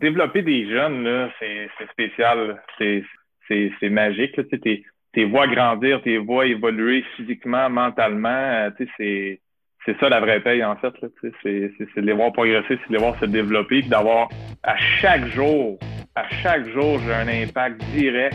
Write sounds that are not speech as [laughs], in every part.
Développer des jeunes, c'est spécial. C'est magique. Tu tes vois grandir, tes vois évoluer physiquement, mentalement. Euh, tu sais, c'est ça la vraie paye, en fait. C'est de les voir progresser, c'est de les voir se développer, d'avoir à chaque jour, à chaque jour, j'ai un impact direct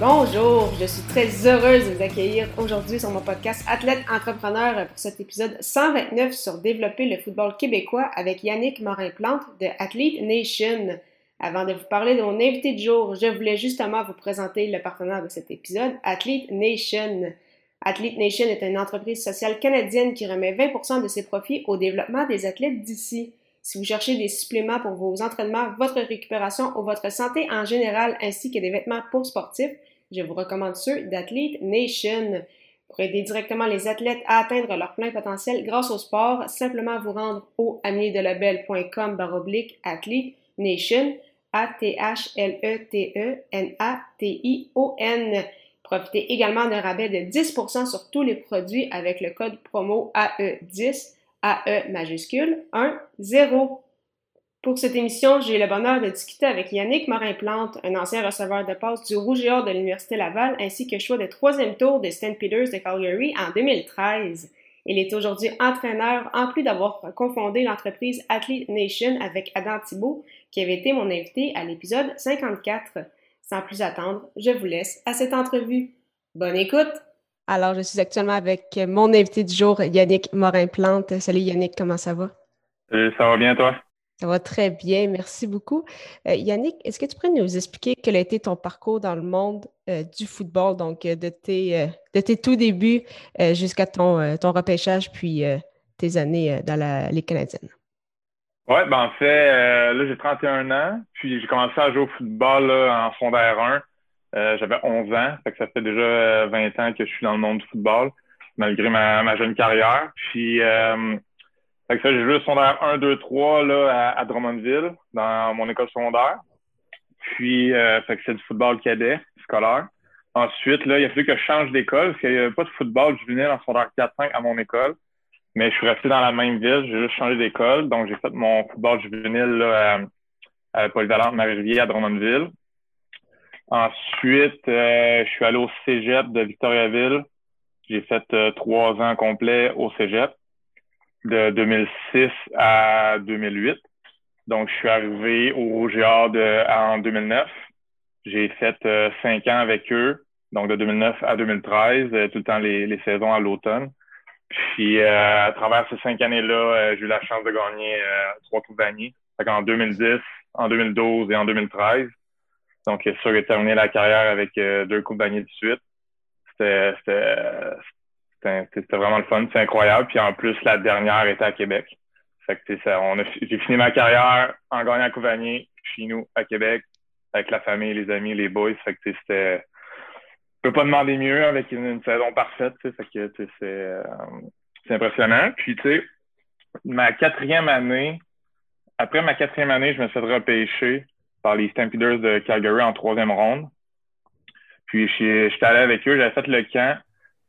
Bonjour, je suis très heureuse de vous accueillir aujourd'hui sur mon podcast Athlète Entrepreneur pour cet épisode 129 sur développer le football québécois avec Yannick Morin-Plante de Athlete Nation. Avant de vous parler de mon invité du jour, je voulais justement vous présenter le partenaire de cet épisode, Athlete Nation. Athlete Nation est une entreprise sociale canadienne qui remet 20% de ses profits au développement des athlètes d'ici. Si vous cherchez des suppléments pour vos entraînements, votre récupération ou votre santé en général, ainsi que des vêtements pour sportifs, je vous recommande ceux d'Athlete Nation. Pour aider directement les athlètes à atteindre leur plein potentiel grâce au sport, simplement vous rendre au amiedelabel.com baroblique Athlete Nation, A-T-H-L-E-T-E-N-A-T-I-O-N. Profitez également d'un rabais de 10% sur tous les produits avec le code promo AE10, AE majuscule 1, 0. Pour cette émission, j'ai le bonheur de discuter avec Yannick Morin-Plante, un ancien receveur de passe du Rouge et Or de l'Université Laval, ainsi que choix de troisième tour de St. Peters de Calgary en 2013. Il est aujourd'hui entraîneur, en plus d'avoir confondé l'entreprise Athlete Nation avec Adam Thibault, qui avait été mon invité à l'épisode 54. Sans plus attendre, je vous laisse à cette entrevue. Bonne écoute! Alors, je suis actuellement avec mon invité du jour, Yannick Morin-Plante. Salut Yannick, comment ça va? Salut, ça va bien toi? Ça va très bien, merci beaucoup. Euh, Yannick, est-ce que tu pourrais nous expliquer quel a été ton parcours dans le monde euh, du football, donc euh, de, tes, de tes tout débuts jusqu'à ton, ton repêchage, puis tes années dans la Ligue canadienne? Oui, ben en fait, là, j'ai 31 ans, puis j'ai commencé à jouer au football en fondère 1. Euh, j'avais 11 ans, ça fait déjà 20 euh, ans que je suis dans le monde du football, malgré ma, jeune carrière. Puis, fait que ça, j'ai joué secondaire 1, 2, 3 là, à, Drummondville, dans mon école secondaire. Puis, euh, fait que c'est du football cadet, scolaire. Ensuite, là, il a fallu que je change d'école, parce qu'il n'y avait pas de football juvénile en secondaire 4-5 à mon école. Mais je suis resté dans la même ville, j'ai juste changé d'école. Donc, j'ai fait mon football juvénile là, à, à Polyvalente Marie-Rivière à Drummondville. Ensuite, euh, je suis allé au cégep de Victoriaville. J'ai fait euh, trois ans complets au cégep de 2006 à 2008. Donc, je suis arrivé au Rouge de, en 2009. J'ai fait euh, cinq ans avec eux, donc de 2009 à 2013, tout le temps les, les saisons à l'automne. Puis euh, à travers ces cinq années-là, euh, j'ai eu la chance de gagner euh, trois Coupes d'année. En 2010, en 2012 et en 2013. Donc, c'est sûr que j'ai terminé la carrière avec deux Coupes d'année de suite. C'était vraiment le fun, c'est incroyable. Puis en plus, la dernière était à Québec. Fait que ça, on a, j'ai fini ma carrière en gagnant Coupe d'année chez nous à Québec avec la famille, les amis, les boys. Fait que c'était peux pas demander mieux avec une, saison parfaite, sais, que c'est euh, c'est impressionnant. Puis tu sais, ma quatrième année, après ma quatrième année, je me suis fait repêcher par les Stampeders de Calgary en troisième ronde. Puis j'étais allé avec eux, j'avais fait le camp.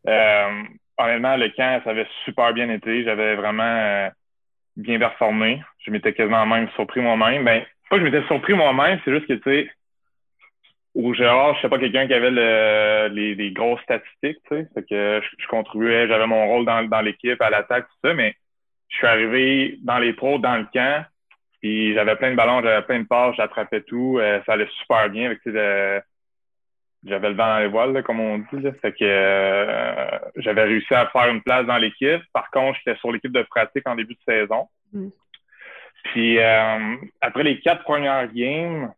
Euh, honnêtement, le camp, ça avait super bien été. J'avais vraiment euh, bien performé. Je m'étais quasiment même surpris moi-même. Ben, pas que je m'étais surpris moi-même, c'est juste que tu sais, au Gérard, je sais pas quelqu'un qui avait le, les, grosses statistiques, tu sais. Fait que je, contribuais, j'avais mon rôle dans, l'équipe, à l'attaque, tout ça, mais je suis arrivé dans les pros, dans le camp, puis j'avais plein de ballons, j'avais plein de passes, j'attrapais tout, euh, ça allait super bien. Avec, j'avais le vent dans les voiles, comme on dit. Là. Fait que euh, j'avais réussi à faire une place dans l'équipe. Par contre, j'étais sur l'équipe de pratique en début de saison. Mm. Puis euh, après les quatre premières games,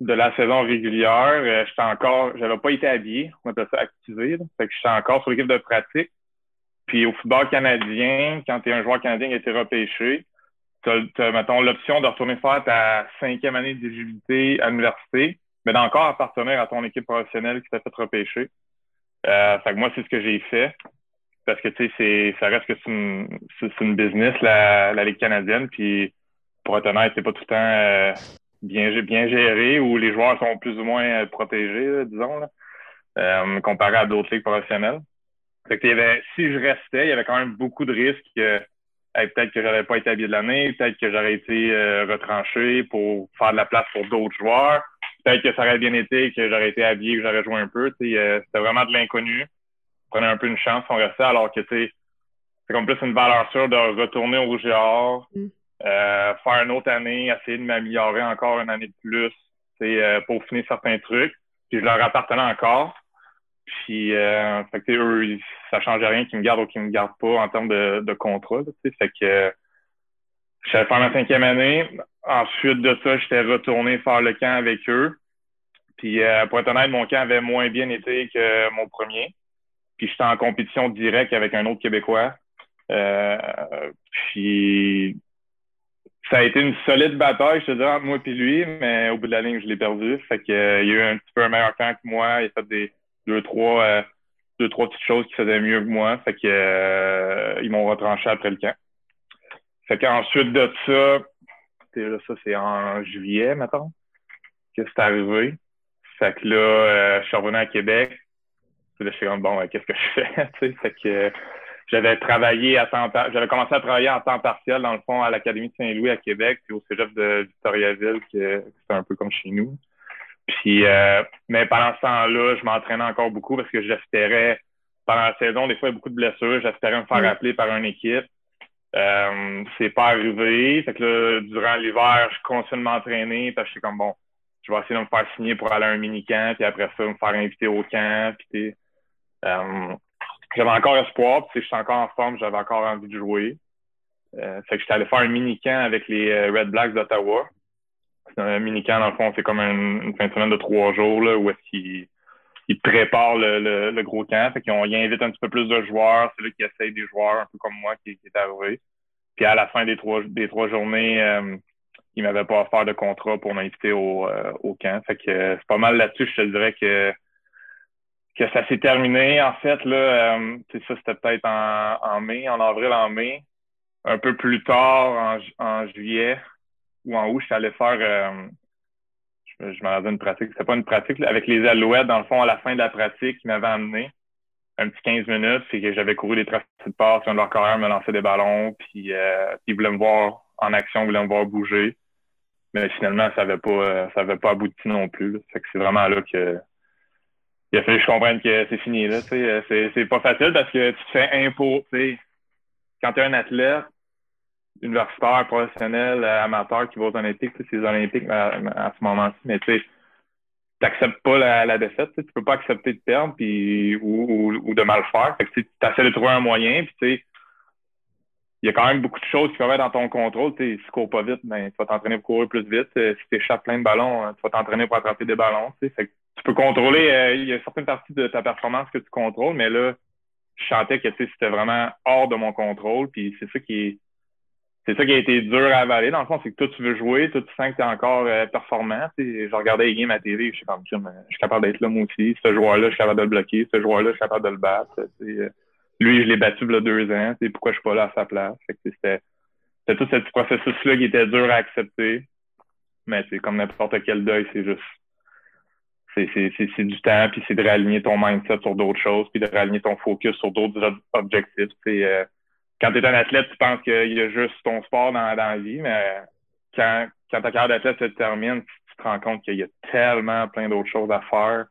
de la saison régulière, euh, j'étais encore, j'avais pas été habillé, on appelle ça activé, fait que j'étais encore sur l'équipe de pratique. Puis au football canadien, quand tu es un joueur canadien qui a été repêché, tu as, mettons, l'option de retourner faire ta cinquième année d'éligibilité à l'université mais d'encore appartenir à ton équipe professionnelle qui t'a fait repêcher. Euh, fait que moi, c'est ce que j'ai fait. Parce que, tu sais, ça reste que c'est une, une business, la, la Ligue canadienne. Puis, pour être honnête, c'est pas tout le temps euh, bien, bien géré ou les joueurs sont plus ou moins euh, protégés, disons, là, euh, comparé à d'autres ligues professionnelles. Fait que, y avait, si je restais, il y avait quand même beaucoup de risques que peut-être que j'aurais pas été habillé de l'année, peut-être que j'aurais été retranché pour faire de la place pour d'autres joueurs peut-être que ça aurait bien été, que j'aurais été habillé, que j'aurais joué un peu. Euh, c'était vraiment de l'inconnu. Prenait un peu une chance, on restait, alors que c'est comme plus une valeur sûre de retourner au Rouge mm. euh, faire une autre année, essayer de m'améliorer encore une année de plus euh, pour finir certains trucs. Puis je leur appartenais encore. Puis euh, fait que, eux, ça changeait rien qu'ils me gardent ou qu'ils me gardent pas en termes de, de contrat. Fait que suis faire ma cinquième année. Ensuite de ça, j'étais retourné faire le camp avec eux. Puis euh, pour être honnête, mon camp avait moins bien été que mon premier. Puis j'étais en compétition directe avec un autre Québécois. Euh, puis ça a été une solide bataille, je te dis, entre moi et lui, mais au bout de la ligne, je l'ai perdu. Fait que euh, il a eu un petit peu un meilleur camp que moi. Il a fait des deux, trois, deux, trois petites choses qui faisaient mieux que moi. Fait que ils m'ont retranché après le camp. Fait qu'ensuite de ça, là, ça c'est en juillet, maintenant que c'est arrivé. Fait que là, euh, je suis revenu à Québec. Là, je suis comme, bon, qu'est-ce que je fais? [laughs] fait que j'avais travaillé à temps j'avais commencé à travailler en temps partiel, dans le fond, à l'Académie de Saint-Louis à Québec, puis au Cégep de Victoriaville, qui c'est un peu comme chez nous. Puis, euh, mais pendant ce temps-là, je m'entraînais encore beaucoup parce que j'espérais, pendant la saison, des fois, il y a beaucoup de blessures. J'espérais me faire mm. appeler par une équipe. Euh, c'est pas arrivé. Fait que là, durant l'hiver, je continue de m'entraîner je suis comme bon, je vais essayer de me faire signer pour aller à un mini-camp, puis après ça, me faire inviter au camp. Euh, j'avais encore espoir, puis je suis encore en forme, j'avais encore envie de jouer. Euh, fait que j'étais allé faire un mini-camp avec les euh, Red Blacks d'Ottawa. Un mini-camp, dans le fond, c'est comme une, fin de semaine de trois jours là, où est-ce qu'ils ils préparent le, le, gros camp. Fait qu'ils ils invitent un petit peu plus de joueurs. C'est là qu'ils essayent des joueurs, un peu comme moi, qui, qui est arrivé. Puis à la fin des trois, des trois journées, euh, ils m'avaient pas offert de contrat pour m'inviter au, euh, au camp. Fait que euh, c'est pas mal là-dessus, je te dirais que que ça s'est terminé. En fait, là, euh, ça, c'était peut-être en, en mai, en avril, en mai. Un peu plus tard, en, en juillet ou en août, je suis allé faire euh, je, m'en avais une pratique. C'était pas une pratique. avec les alouettes, dans le fond, à la fin de la pratique, ils m'avaient amené un petit 15 minutes. C'est que j'avais couru des tracés de passe. Un de leurs carrière me lançait des ballons. Puis, euh, ils voulaient me voir en action, ils voulaient me voir bouger. Mais finalement, ça n'avait pas, euh, ça avait pas abouti non plus. Que c'est vraiment là que il a fallu je comprenne que c'est fini. Là, euh, c'est, c'est pas facile parce que tu te fais impôt. Quand tu es un athlète, universitaire, professionnel, euh, amateur qui va aux Olympiques, c'est les Olympiques à, ce moment-ci, mais tu sais, n'acceptes pas la, défaite, tu peux pas accepter de perdre puis, ou, de mal faire. Fait que, tu essaies de trouver un moyen, puis tu sais, il y a quand même beaucoup de choses qui peuvent être dans ton contrôle. Si tu cours pas vite, ben, tu vas t'entraîner pour courir plus vite. Euh, si tu échappes plein de ballons, euh, tu vas t'entraîner pour attraper des ballons. Fait que tu peux contrôler, il y a certaines parties de ta performance que tu contrôles, mais là, je sentais que c'était vraiment hors de mon contrôle. Puis c'est ça qui est c'est ça qui a été dur à avaler. Dans le fond, c'est que toi, tu veux jouer, toi, tu sens que tu es encore euh, performant. Je regardais les games à TV, je suis comme, je suis capable d'être là, moi aussi. Ce joueur-là, je suis capable de le bloquer. Ce joueur-là, je suis capable de le battre. Euh, lui, je l'ai battu il y deux ans. Pourquoi je suis pas là à sa place? C'était tout ce processus-là qui était dur à accepter. Mais c'est comme n'importe quel deuil, c'est juste c'est du temps, puis c'est de réaligner ton mindset sur d'autres choses, puis de réaligner ton focus sur d'autres objectifs. Euh, quand tu es un athlète, tu penses qu'il y a juste ton sport dans, la vie, mais quand, quand ta carrière d'athlète se termine, tu, te rends compte qu'il y a tellement plein d'autres choses à faire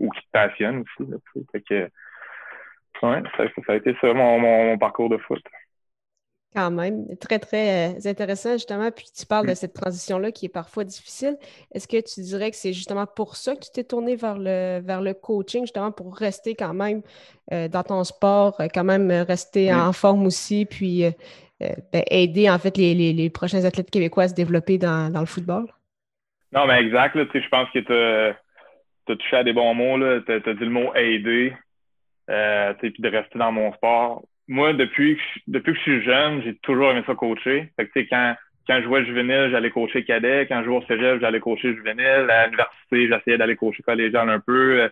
ou qui te passionnent aussi. fait que, ouais, ça, a été ça mon parcours de foot. Quand même, très, très euh, intéressant, justement. Puis tu parles de cette transition-là qui est parfois difficile. Est-ce que tu dirais que c'est justement pour ça que tu t'es tourné vers le, vers le coaching, justement pour rester quand même euh, dans ton sport, euh, quand même rester en forme aussi, puis ben, aider en fait les, prochains athlètes québécois à se développer dans, le football? Non, mais exact. je pense que tu as, touché à des bons mots. Tu as, dit le mot aider, puis de rester dans mon sport moi, depuis que, je, depuis que je suis jeune, j'ai toujours aimé ça coacher. Fait que, quand quand je jouais juvénile, j'allais coacher cadet. Quand je jouais au cégep, j'allais coacher juvénile. À l'université, j'essayais d'aller coacher collégial un peu. Euh,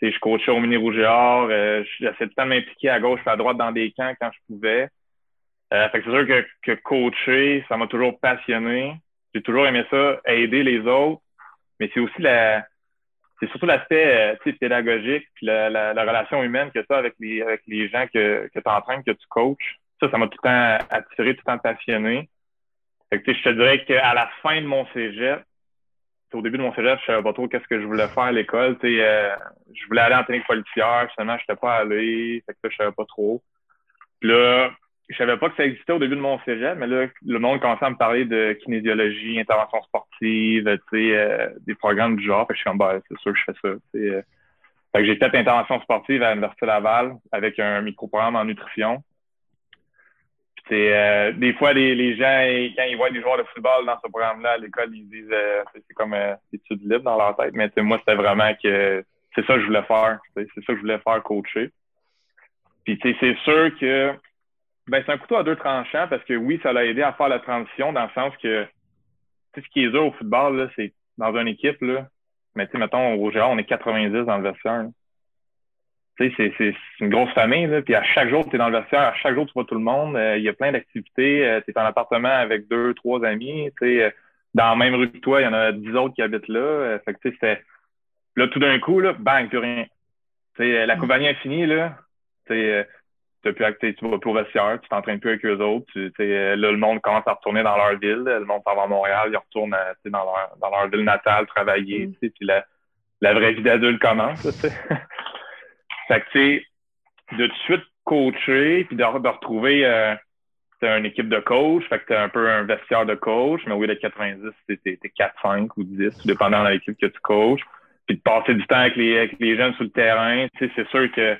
je coachais au mini rouge euh, J'essayais tout le temps de m'impliquer à gauche et à droite dans des camps quand je pouvais. Euh, fait que c'est sûr que, que coacher, ça m'a toujours passionné. J'ai toujours aimé ça, aider les autres. Mais c'est aussi la, c'est surtout l'aspect euh, pédagogique, la, la, la, relation humaine que ça avec les, avec les gens que, que tu entraînes, que tu coaches. Ça, ça m'a tout le temps attiré, tout le temps passionné. Fait que, je te dirais qu'à la fin de mon cégep, au début de mon cégep, je savais pas trop qu'est-ce que je voulais faire à l'école. Euh, je voulais aller en technique policière, finalement, je n'étais pas allé. Fait que là, je savais pas trop. Puis là, je savais pas que ça existait au début de mon cégep, mais là, le monde commençait à me parler de kinésiologie, intervention sportive, tu sais, euh, des programmes du genre. Fait que je suis comme, bah, c'est sûr que je fais ça. Euh. Fait que j'ai fait intervention sportive à l'Université Laval avec un micro-programme en nutrition. C'est euh, des fois les, les, gens quand ils voient des joueurs de football dans ce programme-là à l'école, ils disent c'est comme euh, études libres dans leur tête. Mais moi, c'était vraiment que c'est ça que je voulais faire. C'est ça que je voulais faire coacher. Puis c'est sûr que ben, c'est un couteau à deux tranchants parce que oui, ça l'a aidé à faire la transition dans le sens que ce qui est dur au football, c'est dans une équipe, là, mais tu sais, mettons, au Gérard, on est 90 dans le vestiaire. Tu sais, c'est une grosse famille, là, puis à chaque jour, tu es dans le vestiaire, à chaque jour, tu vois tout le monde. Euh, il y a plein d'activités. Euh, tu es en appartement avec deux, trois amis. Tu sais, euh, dans la même rue que toi, il y en a dix autres qui habitent là. fait que, tu sais, c'était... Là, tout d'un coup, là, bang, plus rien. Tu sais, la mm. compagnie est finie, là. Tu sais, tu vas plus au vestiaire, tu t'entraînes plus avec eux autres. Tu, là, le monde commence à retourner dans leur ville. Le monde s'en va à Montréal, ils retournent dans, leur, dans leur ville natale travailler. Mm. Puis la, la vraie vie d'adulte commence. [laughs] fait que, tu sais, de tout de suite coacher, puis de, de retrouver euh, une équipe de coach, fait que t'as un peu un vestiaire de coach, mais oui, de 90, t'es 4, 5 ou 10, tout dépendant de l'équipe que tu coaches. Puis de passer du temps avec les, avec les jeunes sur le terrain, tu sais, c'est sûr que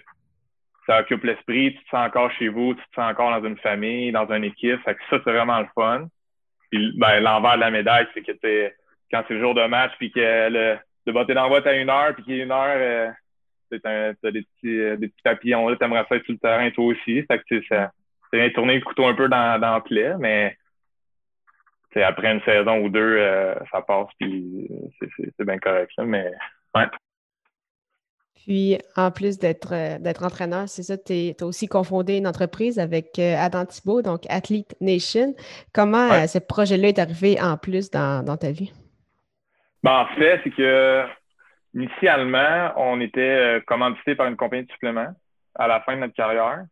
ça occupe l'esprit, tu te sens encore chez vous, tu te sens encore dans une famille, dans une équipe. Fait que ça, c'est vraiment le fun. Puis ben, l'envers de la médaille, c'est que t'es, quand c'est le jour de match, puis que le, de botter dans à une heure, puis qu'il y a une heure, euh, t'as des petits, euh, des petits papillons là, t'aimerais faire sur le terrain toi aussi. Fait que ça, c'est tourner le couteau un peu dans, dans le plaie, mais après une saison ou deux, euh, ça passe, puis c'est bien correct. Là, mais ouais. Puis, en plus d'être euh, d'être entraîneur, c'est ça, tu as aussi confondé une entreprise avec euh, Adam Thibault, donc Athlete Nation. Comment euh, ce projet-là est arrivé en plus dans, ta vie? Ben, en fait, c'est que initialement, on était commandité par une compagnie de suppléments à la fin de notre carrière.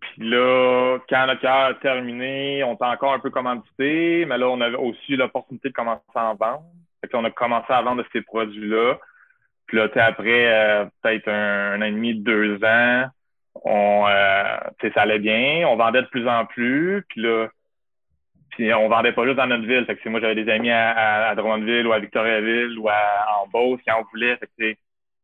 Puis là, quand notre carrière a terminé, on était encore un peu commandité, mais là, on avait aussi l'opportunité de commencer à en vendre. Fait qu'on a commencé à vendre ces produits-là. Puis là, après euh, peut-être un, an et demi, deux ans, on, euh, ça allait bien. On vendait de plus en plus. Puis là, puis on vendait pas juste dans notre ville. Fait que moi, j'avais des amis à, à, Drummondville ou à Victoriaville ou à, en Beauce qui en voulaient. Fait que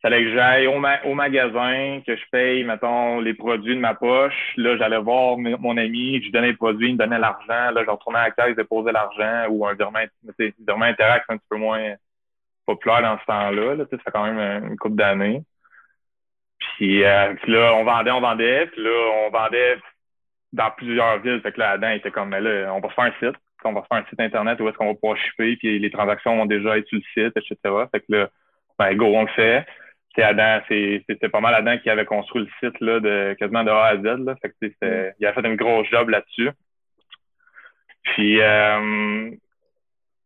fallait que j'aille au, au, magasin, que je paye, mettons, les produits de ma poche. Là, j'allais voir mon ami, je lui donnais les produits, il me donnait l'argent. Là, je retournais à la caisse, déposais l'argent ou un virement, virement interact un petit peu moins populaire dans ce temps-là. Là, ça fait quand même une couple d'années. Puis, euh, puis, là, on vendait, on vendait. Puis là, on vendait dans plusieurs villes. Fait que là, Adam était comme, mais là, on va faire un site. On va faire un site Internet où est-ce qu'on va pouvoir shipper. Puis les transactions vont déjà être sur le site, etc. Fait que là, ben, go, on le fait. C'est Adam, c'était pas mal Adam qui avait construit le site là, de quasiment de A à Z. Là. Fait que, il a fait une grosse job là-dessus. Puis euh,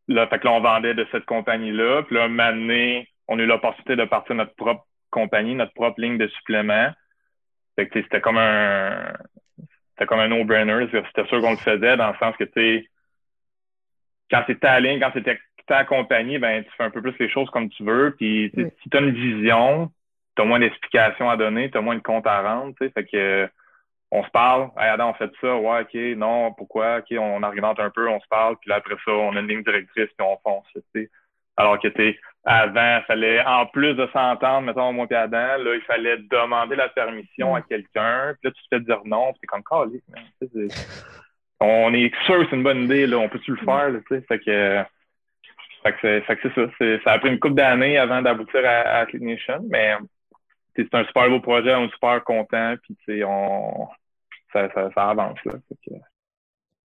Là, fait que là, on vendait de cette compagnie-là. Puis là, donné, on a eu l'opportunité de partir notre propre compagnie, notre propre ligne de suppléments. Fait que c'était comme un c'était comme un no-brainer. C'était sûr qu'on le faisait dans le sens que tu sais, quand c'est ta ligne, quand c'est ta compagnie, ben tu fais un peu plus les choses comme tu veux. Puis si tu as une vision, tu as moins d'explications à donner, tu as moins de comptes à rendre. Fait que on se parle, hey Adam, on fait ça, ouais, ok, non, pourquoi, ok, on argumente un peu, on se parle, puis là, après ça, on a une ligne directrice, puis on fonce, tu sais. Alors que, tu avant, il fallait, en plus de s'entendre, mettons, moi et Adam, là, il fallait demander la permission à quelqu'un, puis là, tu te fais dire non, puis t'es comme, calé, on est sûr que c'est une bonne idée, là, on peut-tu le faire, tu sais, fait que, fait que c'est ça, ça a pris une couple d'années avant d'aboutir à, à Nation, mais c'est un super beau projet, on est super content, puis on, ça, ça, avance. Là,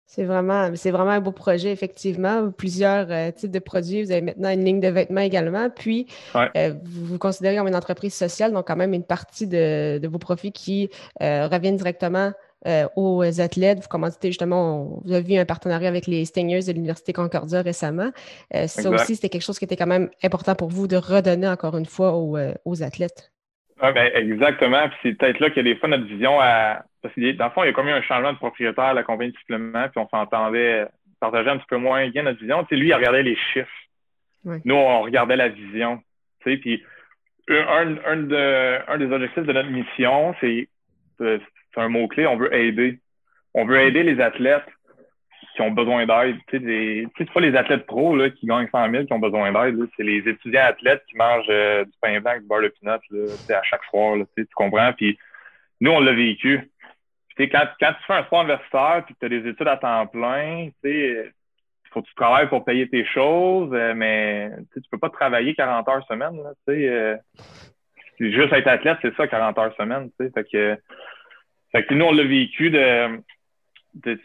C'est vraiment, c'est vraiment un beau projet, effectivement. Plusieurs euh, types de produits. Vous avez maintenant une ligne de vêtements également. Puis, euh, vous vous considérez comme une entreprise sociale, donc quand même une partie de, vos profits qui euh, reviennent directement aux athlètes. Vous commanditez justement, vous avez vu un partenariat avec les Stingers de l'Université Concordia récemment. ça aussi, c'était quelque chose qui était quand même important pour vous de redonner encore une fois aux, athlètes. Oui, ben, exactement. Puis c'est peut-être là qu'il y a des fois notre vision à, parce que dans le fond, il y a comme eu un changement de propriétaire à la compagnie de suppléments, puis on s'entendait partager un petit peu moins bien notre vision. Tu sais, lui, il regardait les chiffres. Nous, on regardait la vision. Tu sais, puis un, un, de, un des objectifs de notre mission, c'est c'est un mot-clé, on veut aider. On veut aider les athlètes qui ont besoin d'aide. Tu sais, c'est pas les athlètes pros là, qui gagnent 100 000 qui ont besoin d'aide. C'est les étudiants athlètes qui mangent euh, du pain blanc, du beurre de pinot là, à chaque soir. Tu, comprends? Puis nous, on l'a vécu quand, quand tu fais un sport universitaire et que tu as des études à temps plein, il faut que tu travailles pour payer tes choses, euh, mais tu peux pas travailler 40 heures semaine. Euh, juste être athlète, c'est ça, 40 heures semaine. Fait que nous, on l'a vécu de, de,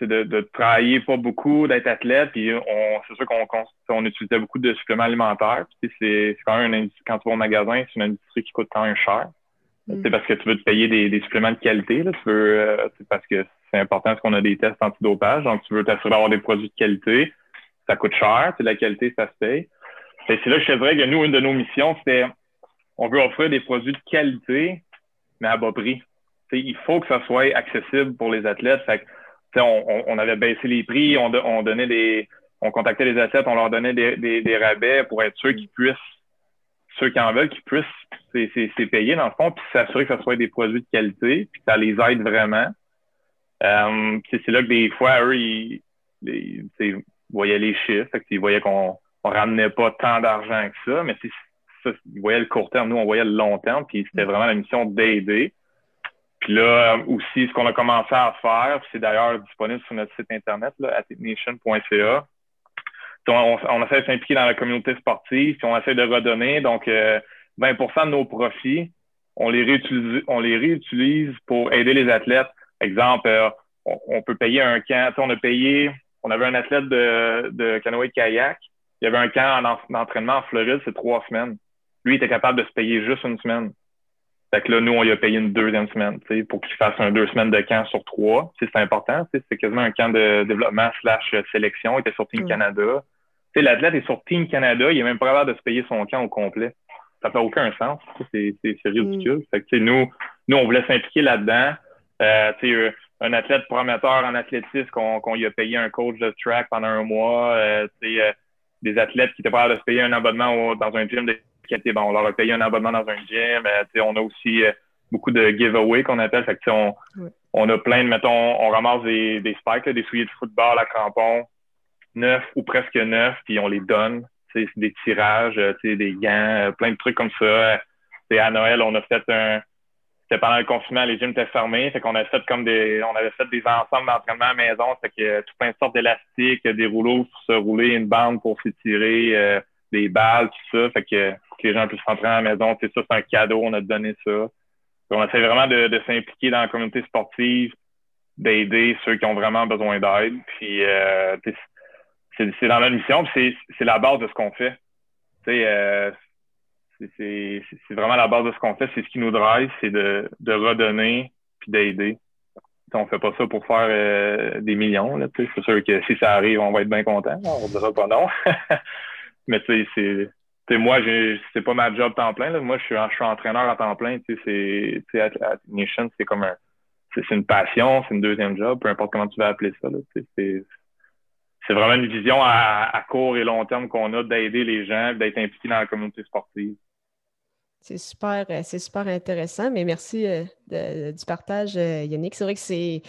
de, de, travailler pas beaucoup, d'être athlète, puis on, c'est sûr qu'on on utilisait beaucoup de suppléments alimentaires. C'est quand même quand tu vas au magasin, c'est une industrie qui coûte quand même cher. C'est mm. parce que tu veux te payer des, suppléments de qualité. Là. Tu veux, euh, parce que c'est important parce qu'on a des tests antidopage. Donc, tu veux t'assurer d'avoir des produits de qualité. Ça coûte cher. C'est la qualité, ça se paye. C'est là que je dirais que nous, une de nos missions, c'était on veut offrir des produits de qualité, mais à bas prix. Il faut que ça soit accessible pour les athlètes. Fait on, on, avait baissé les prix, on, on donnait des. On contactait les athlètes, on leur donnait des, des, des rabais pour être sûr qu'ils puissent ceux qui en veulent qui puissent c'est payer dans le fond, puis s'assurer que ce soit des produits de qualité, puis que ça les aide vraiment. Euh, c'est là que des fois, eux, ils, voyaient les chiffres, ils voyaient qu'on on ramenait pas tant d'argent que ça, mais ça, ils voyaient le court terme, nous, on voyait le long terme, puis c'était vraiment la mission d'aider. Puis là, aussi, ce qu'on a commencé à faire, c'est d'ailleurs disponible sur notre site internet, là, atnation.ca, on, on, essaie de s'impliquer dans la communauté sportive, puis on essaie de redonner. Donc, 20% euh, de nos profits, on les réutilise, on les réutilise pour aider les athlètes. Exemple, euh, on, peut payer un camp. On a payé, on avait un athlète de, de canoë de kayak. Il y avait un camp d'entraînement en Floride, c'est trois semaines. Lui, il était capable de se payer juste une semaine. Fait que là, nous, on lui a payé une deuxième semaine, pour qu'il fasse un deux semaines de camp sur trois. C'est important, c'est quasiment un camp de développement slash sélection. Il était sur Team mm. Canada l'athlète est sur Team Canada, il est même pas capable de se payer son camp au complet. Ça fait aucun sens. C'est ridicule. Mm. Fait que, nous, nous, on voulait s'impliquer là-dedans. Euh, un athlète prometteur en athlétisme qu'on lui a payé un coach de track pendant un mois. Euh, euh, des athlètes qui étaient pas capables de se payer un abonnement dans un gym de Bon, on leur a payé un abonnement dans un gym. on a aussi beaucoup de giveaways qu'on appelle. Fait que, on, on a plein de, mettons, on ramasse des, des spikes, des souliers de football à crampons neuf ou presque neuf, puis on les donne. C'est des tirages, euh, des gants, euh, plein de trucs comme ça. À Noël, on a fait un. C'était pendant le confinement, les gyms étaient fermés. Fait qu'on a fait comme des. On avait fait des ensembles d'entraînement à la maison. Fait que tout plein de sortes d'élastiques, des rouleaux pour se rouler, une bande pour s'étirer, euh, des balles, tout ça. Fait que, que les gens puissent rentrer à la maison. C'est ça, c'est un cadeau, on a donné ça. on essaie vraiment de, de s'impliquer dans la communauté sportive, d'aider ceux qui ont vraiment besoin d'aide. Puis euh, c'est dans notre mission, c'est la base de ce qu'on fait. Euh, c'est vraiment la base de ce qu'on fait, c'est ce qui nous drive, c'est de, de redonner puis d'aider. On fait pas ça pour faire euh, des millions. C'est sûr que si ça arrive, on va être bien content. On dira pas non. [laughs] Mais tu sais, c'est moi, c'est pas ma job temps plein. Moi, je suis, je suis entraîneur à temps plein. C'est Nation, c'est comme un c'est une passion, c'est une deuxième job, peu importe comment tu vas appeler ça. C'est c'est vraiment une vision à, court et long terme qu'on a d'aider les gens, d'être impliqués dans la communauté sportive. C'est super, euh, c'est super intéressant, mais merci euh, du partage, euh, Yannick. C'est vrai que c'est.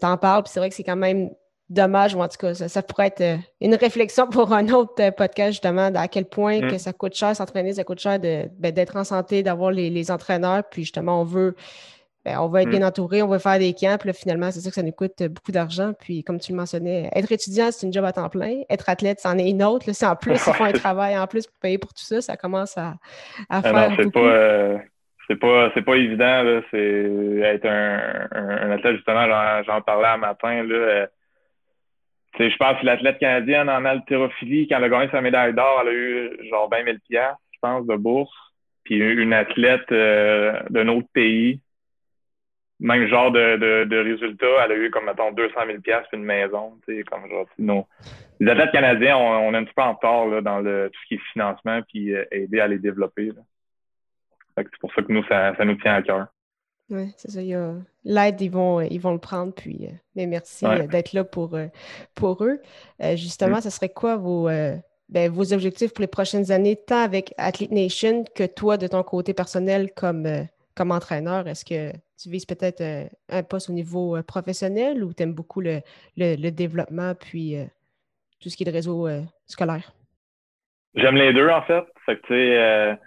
T'en parles, puis c'est vrai que c'est quand même dommage, ou en tout cas, ça, pourrait être une réflexion [laughs] pour un autre podcast, justement, à quel point mm. que ça coûte cher s'entraîner, ça coûte cher ben, d'être en santé, d'avoir les, les, entraîneurs, puis justement, on veut ben, on être bien mm. entouré, on va faire des camps. Puis là, finalement, c'est ça que ça nous coûte beaucoup d'argent. Puis, comme tu le mentionnais, être étudiant, c'est une job à temps plein. Être athlète, c'en est une autre. C'est en plus, ils font un travail en plus pour payer pour tout ça. Ça commence à, à ah faire. c'est pas, euh, c'est pas c'est pas évident là c'est être un, un, athlète justement j'en parlais un matin là euh, je pense que l'athlète canadienne en haltérophilie quand elle a gagné sa médaille d'or elle a eu genre 20 000 pièces je pense de bourse puis une athlète euh, d'un autre pays même genre de, de, résultats elle a eu comme mettons 200 000 pièces puis une maison tu sais comme genre non les athlètes canadiens on, on est un petit peu en retard là, dans le tout ce qui est financement puis euh, aider à les développer. C'est pour ça que nous, ça, nous tient à cœur. Oui, c'est ça. L'aide, ils vont, ils vont le prendre. Puis, euh, mais merci euh, d'être là pour, euh, pour eux. justement, ce serait quoi vos, ben, vos objectifs pour les prochaines années, tant avec Athlete Nation que toi, de ton côté personnel, comme, comme entraîneur? Est-ce que tu vises peut-être un poste au niveau professionnel ou tu aimes beaucoup le, le, développement puis tout ce qui est de réseau scolaire? J'aime les deux, en fait. Fait que,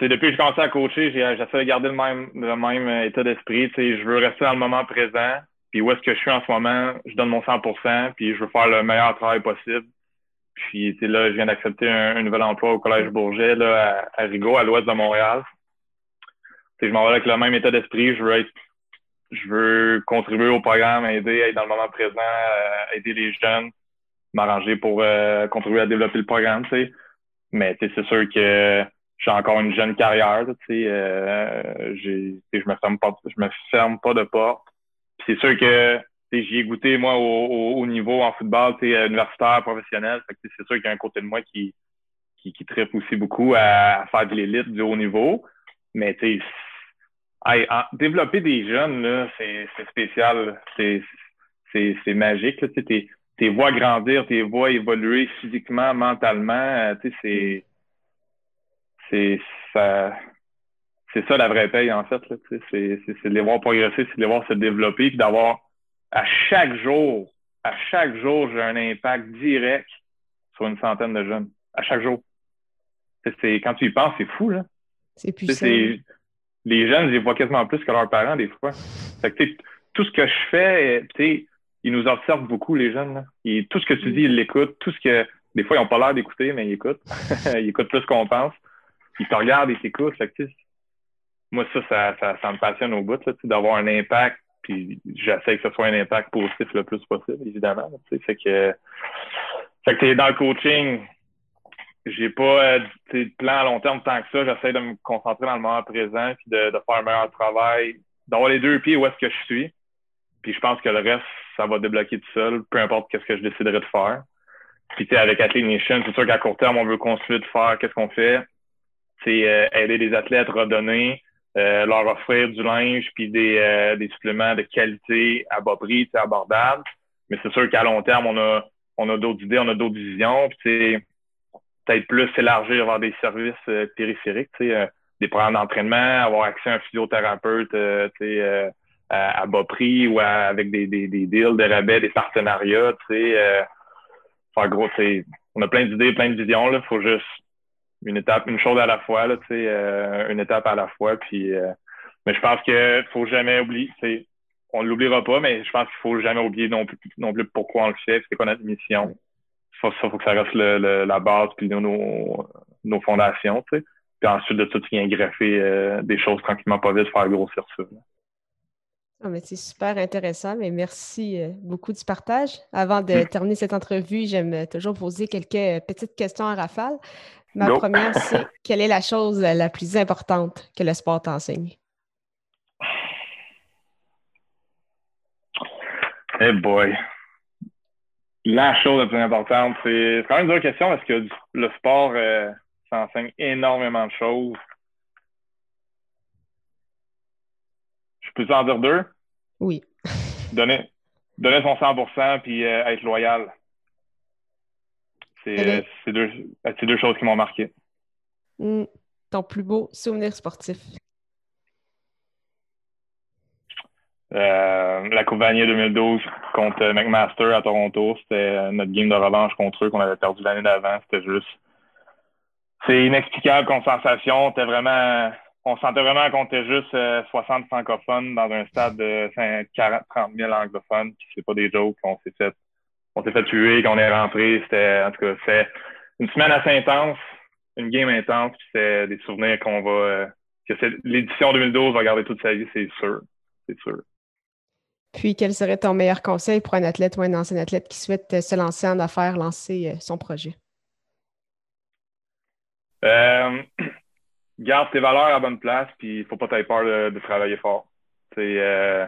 tu sais, depuis que j'ai commencé à coacher, j'essaie de garder le même, le même euh, état d'esprit. Je veux rester dans le moment présent. Puis où est-ce que je suis en ce moment, je donne mon 100% puis je veux faire le meilleur travail possible. Puis là, je viens d'accepter un, nouvel emploi au Collège Bourget là, à, Rigaud, à l'ouest de Montréal. je m'en vais avec le même état d'esprit. Je veux être je veux contribuer au programme, aider, être dans le moment présent, euh, aider les jeunes, m'arranger pour euh, contribuer à développer le programme, tu sais. Mais c'est sûr que j'ai encore une jeune carrière, tu sais, euh, je me ferme pas, je me ferme pas de porte. C'est sûr que j'y ai goûté moi au, au, niveau en football, tu sais, universitaire, professionnel. c'est sûr qu'il y a un côté de moi qui qui, qui aussi beaucoup à, faire de l'élite du haut niveau. Mais tu sais, développer des jeunes là, c'est spécial, c'est c'est magique. Tu sais, tes vois grandir, tes vois évoluer physiquement, mentalement, euh, tu sais, c'est c'est ça c'est ça la vraie paye en fait c'est de les voir progresser c'est de les voir se développer puis d'avoir à chaque jour à chaque jour j'ai un impact direct sur une centaine de jeunes. À chaque jour. C'est quand tu y penses c'est fou là. C'est puissant. les jeunes ils voient quasiment plus que leurs parents des fois. Fait que, tout ce que je fais ils nous observent beaucoup les jeunes là. Et tout ce que tu dis ils l'écoutent. Tout ce que des fois ils ont pas l'air d'écouter mais ils écoutent. [laughs] Ils écoutent plus qu'on pense ils te regardent et t'écoutent. Moi, ça, ça, ça, me passionne au bout, d'avoir un impact. Puis j'essaie que ce soit un impact positif le plus possible, évidemment. Fait que, fait que dans le coaching, j'ai pas euh, de plan à long terme tant que ça. J'essaie de me concentrer dans le moment présent puis de, de faire un meilleur travail, d'avoir les deux pieds où est-ce que je suis. Puis je pense que le reste, ça va débloquer tout seul, peu importe qu'est-ce que je déciderai de faire. Puis tu avec Athlete Nation, c'est sûr qu'à court terme, on veut continuer de faire qu'est-ce qu'on fait c'est euh, aider les athlètes, redonner, euh, leur offrir du linge puis des, euh, des suppléments de qualité à bas prix, abordable. Mais c'est sûr qu'à long terme, on a, on a d'autres idées, on a d'autres visions. Puis peut-être plus élargir vers des services périphériques, des programmes d'entraînement, avoir accès à un physiothérapeute euh, à, à, bas prix ou avec des, des, des deals, des rabais, des partenariats. Euh, faire gros, on a plein d'idées, plein de visions. Il faut juste une étape, une chose à la fois, là, tu euh, une étape à la fois. Puis, euh, mais je pense qu'il faut jamais oublier. On ne l'oubliera pas, mais je pense qu'il faut jamais oublier non plus, non plus pourquoi on le fait, c'est quoi notre mission. Ça, faut que ça reste le, la base puis nos, nos fondations, tu sais. Puis ensuite de tout, vient greffer euh, des choses tranquillement pas vite, faire grossir ça. Ah, c'est super intéressant, mais merci beaucoup du partage. Avant de terminer cette entrevue, j'aime toujours poser quelques petites questions à rafale. Ma première, c'est [laughs] quelle est la chose la plus importante que le sport t'enseigne? Hey boy. La chose la plus importante, c'est quand même une dure question parce que le sport, euh, ça enseigne énormément de choses. Je peux en dire deux? Oui. [laughs] donner, donner son 100% puis euh, être loyal. C'est deux, deux, choses qui m'ont marqué. Hmm. ton plus beau souvenir sportif? Euh, la Coupe Vanier 2012 contre McMaster à Toronto. C'était notre game de revanche contre eux qu'on avait perdu l'année d'avant. C'était juste. C'est inexplicable comme sensation. C'était vraiment. On sentait vraiment qu'on était juste 60 euh, francophones dans un stade de 40, 30 000 anglophones. C'est pas des jokes. On s'est fait on s'est fait tuer, qu'on est rentré. C'était, en tout cas, c'est une semaine assez intense, une game intense, puis c'est des souvenirs qu'on va, que l'édition 2012 va garder toute sa vie, c'est sûr. C'est sûr. Puis, quel serait ton meilleur conseil pour un athlète ou un ancien athlète qui souhaite se lancer en affaires, lancer son projet? Euh, [clears throat] garde tes valeurs à bonne place, puis il faut pas t'avoir peur de, travailler fort. Euh,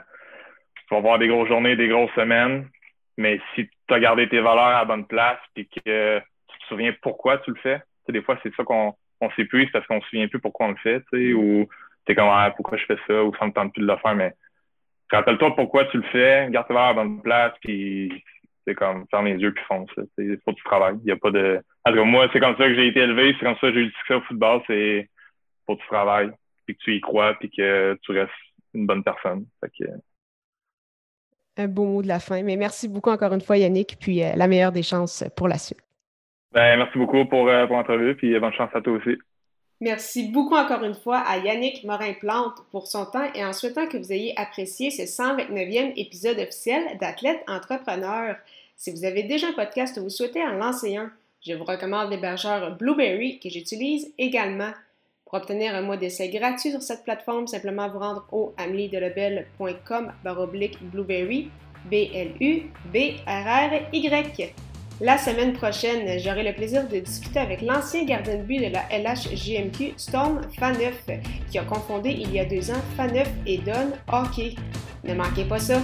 tu vas avoir des grosses journées, des grosses semaines, mais si tu as gardé tes valeurs à bonne place, puis que tu te souviens pourquoi tu le fais, des fois, c'est ça qu'on on s'épuise parce qu'on se souvient plus pourquoi on le fait, tu ou t'es comme, ah, pourquoi je fais ça, ou ça me tente plus de le faire, mais rappelle-toi pourquoi tu le fais, garde tes valeurs à bonne place, puis c'est comme ferme les yeux puis fonce. Il faut que tu travailles. Il y a pas de. En moi, c'est comme ça que j'ai été élevé, c'est comme ça que j'ai eu du succès au football, c'est faut que tu travailles, puis que tu y crois, puis que tu restes une bonne personne. Un beau mot de la fin. Mais merci beaucoup encore une fois, Yannick, puis euh, la meilleure des chances pour la suite. Ben, merci beaucoup pour, euh, pour l'entrevue, puis bonne chance à toi aussi. Merci beaucoup encore une fois à Yannick Morin-Plante pour son temps et en souhaitant que vous ayez apprécié ce 129e épisode officiel d'Athlète Entrepreneur. Si vous avez déjà un podcast ou vous souhaitez en lancer un, je vous recommande l'hébergeur Blueberry que j'utilise également. Pour obtenir un mois d'essai gratuit sur cette plateforme, simplement vous rendre au ameliedelebel.com baroblique Blueberry, B-L-U-B-R-R-Y. La semaine prochaine, j'aurai le plaisir de discuter avec l'ancien gardien de but de la LHJMQ, Storm Faneuf, qui a confondé il y a deux ans Faneuf et Don Hockey. Ne manquez pas ça!